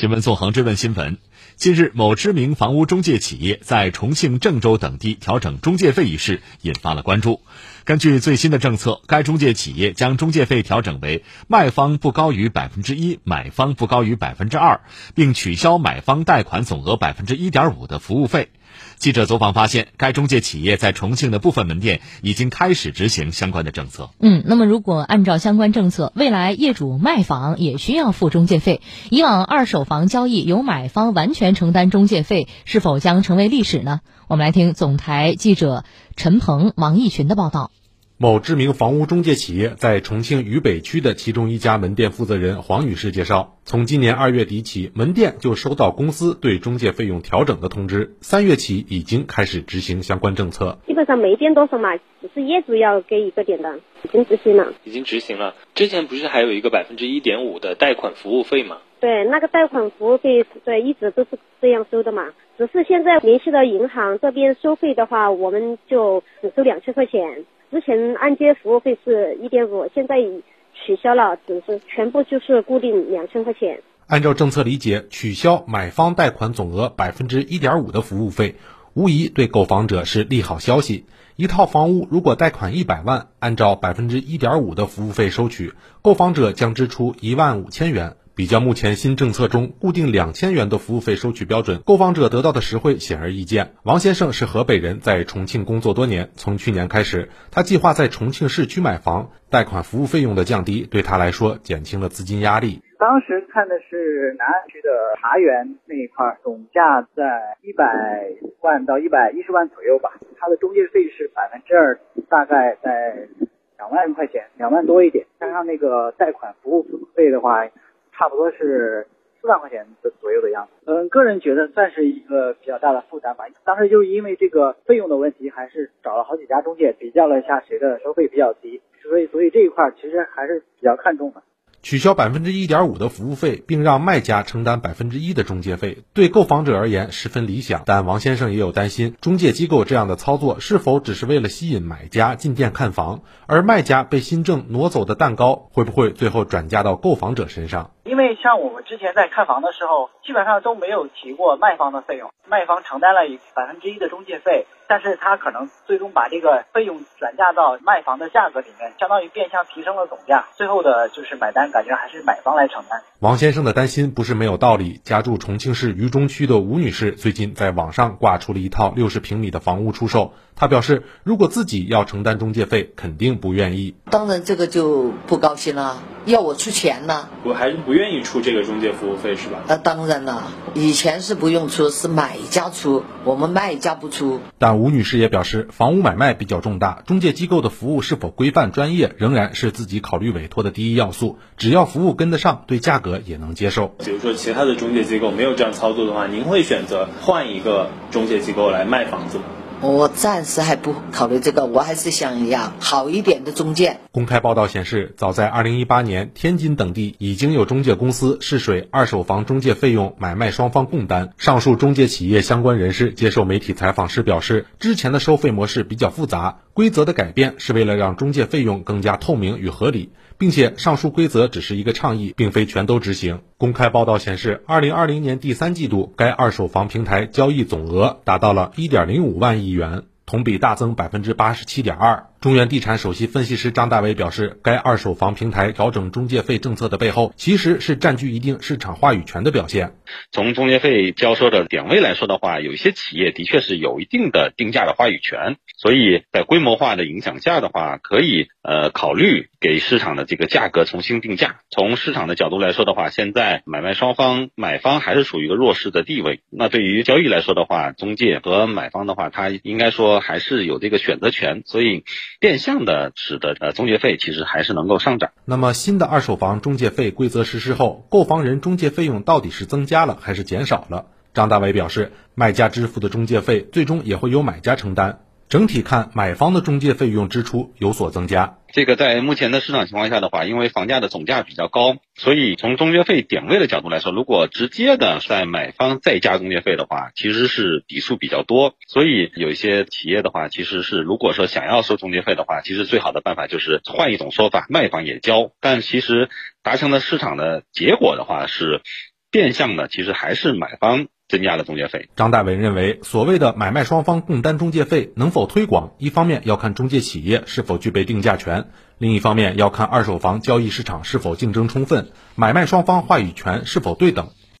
新闻纵横追问新闻：近日，某知名房屋中介企业在重庆、郑州等地调整中介费一事引发了关注。根据最新的政策，该中介企业将中介费调整为卖方不高于百分之一，买方不高于百分之二，并取消买方贷款总额百分之一点五的服务费。记者走访发现，该中介企业在重庆的部分门店已经开始执行相关的政策。嗯，那么如果按照相关政策，未来业主卖房也需要付中介费。以往二手房交易由买方完全承担中介费，是否将成为历史呢？我们来听总台记者陈鹏、王轶群的报道。某知名房屋中介企业在重庆渝北区的其中一家门店负责人黄女士介绍，从今年二月底起，门店就收到公司对中介费用调整的通知，三月起已经开始执行相关政策。基本上没变多少嘛，只是业主要给一个点的，已经执行了。已经执行了。之前不是还有一个百分之一点五的贷款服务费吗？对，那个贷款服务费对一直都是这样收的嘛，只是现在联系到银行这边收费的话，我们就只收两千块钱。之前按揭服务费是一点五，现在已取消了，只是全部就是固定两千块钱。按照政策理解，取消买方贷款总额百分之一点五的服务费，无疑对购房者是利好消息。一套房屋如果贷款一百万，按照百分之一点五的服务费收取，购房者将支出一万五千元。比较目前新政策中固定两千元的服务费收取标准，购房者得到的实惠显而易见。王先生是河北人，在重庆工作多年。从去年开始，他计划在重庆市区买房，贷款服务费用的降低对他来说减轻了资金压力。当时看的是南岸区的茶园那一块，总价在一百万到一百一十万左右吧，它的中介费是百分之二，大概在两万块钱，两万多一点，加上那个贷款服务费的话。差不多是四万块钱的左右的样子，嗯，个人觉得算是一个比较大的负担吧。当时就是因为这个费用的问题，还是找了好几家中介比较了一下谁的收费比较低，所以所以这一块其实还是比较看重的。取消百分之一点五的服务费，并让卖家承担百分之一的中介费，对购房者而言十分理想。但王先生也有担心，中介机构这样的操作是否只是为了吸引买家进店看房，而卖家被新政挪走的蛋糕会不会最后转嫁到购房者身上？因为像我们之前在看房的时候，基本上都没有提过卖方的费用，卖方承担了百分之一的中介费，但是他可能最终把这个费用转嫁到卖房的价格里面，相当于变相提升了总价，最后的就是买单，感觉还是买方来承担。王先生的担心不是没有道理。家住重庆市渝中区的吴女士最近在网上挂出了一套六十平米的房屋出售，她表示，如果自己要承担中介费，肯定不愿意。当然，这个就不高兴了。要我出钱呢？我还是不愿意出这个中介服务费是吧？那当然了，以前是不用出，是买家出，我们卖家不出。但吴女士也表示，房屋买卖比较重大，中介机构的服务是否规范专业，仍然是自己考虑委托的第一要素。只要服务跟得上，对价格也能接受。比如说，其他的中介机构没有这样操作的话，您会选择换一个中介机构来卖房子吗？我暂时还不考虑这个，我还是想要好一点的中介。公开报道显示，早在2018年，天津等地已经有中介公司试水二手房中介费用买卖双方共担。上述中介企业相关人士接受媒体采访时表示，之前的收费模式比较复杂，规则的改变是为了让中介费用更加透明与合理，并且上述规则只是一个倡议，并非全都执行。公开报道显示二零二零年第三季度，该二手房平台交易总额达到了一点零五万亿。亿元，同比大增百分之八十七点二。中原地产首席分析师张大伟表示，该二手房平台调整中介费政策的背后，其实是占据一定市场话语权的表现。从中介费交收的点位来说的话，有一些企业的确是有一定的定价的话语权，所以在规模化的影响下的话，可以呃考虑给市场的这个价格重新定价。从市场的角度来说的话，现在买卖双方买方还是处于一个弱势的地位。那对于交易来说的话，中介和买方的话，他应该说还是有这个选择权，所以。变相的使得呃中介费其实还是能够上涨。那么新的二手房中介费规则实施后，购房人中介费用到底是增加了还是减少了？张大伟表示，卖家支付的中介费最终也会由买家承担。整体看，买方的中介费用支出有所增加。这个在目前的市场情况下的话，因为房价的总价比较高，所以从中介费点位的角度来说，如果直接的在买方再加中介费的话，其实是笔数比较多。所以有一些企业的话，其实是如果说想要收中介费的话，其实最好的办法就是换一种说法，卖方也交。但其实达成的市场的结果的话是。变相的其实还是买方增加了中介费。张大伟认为，所谓的买卖双方共担中介费能否推广，一方面要看中介企业是否具备定价权，另一方面要看二手房交易市场是否竞争充分，买卖双方话语权是否对等。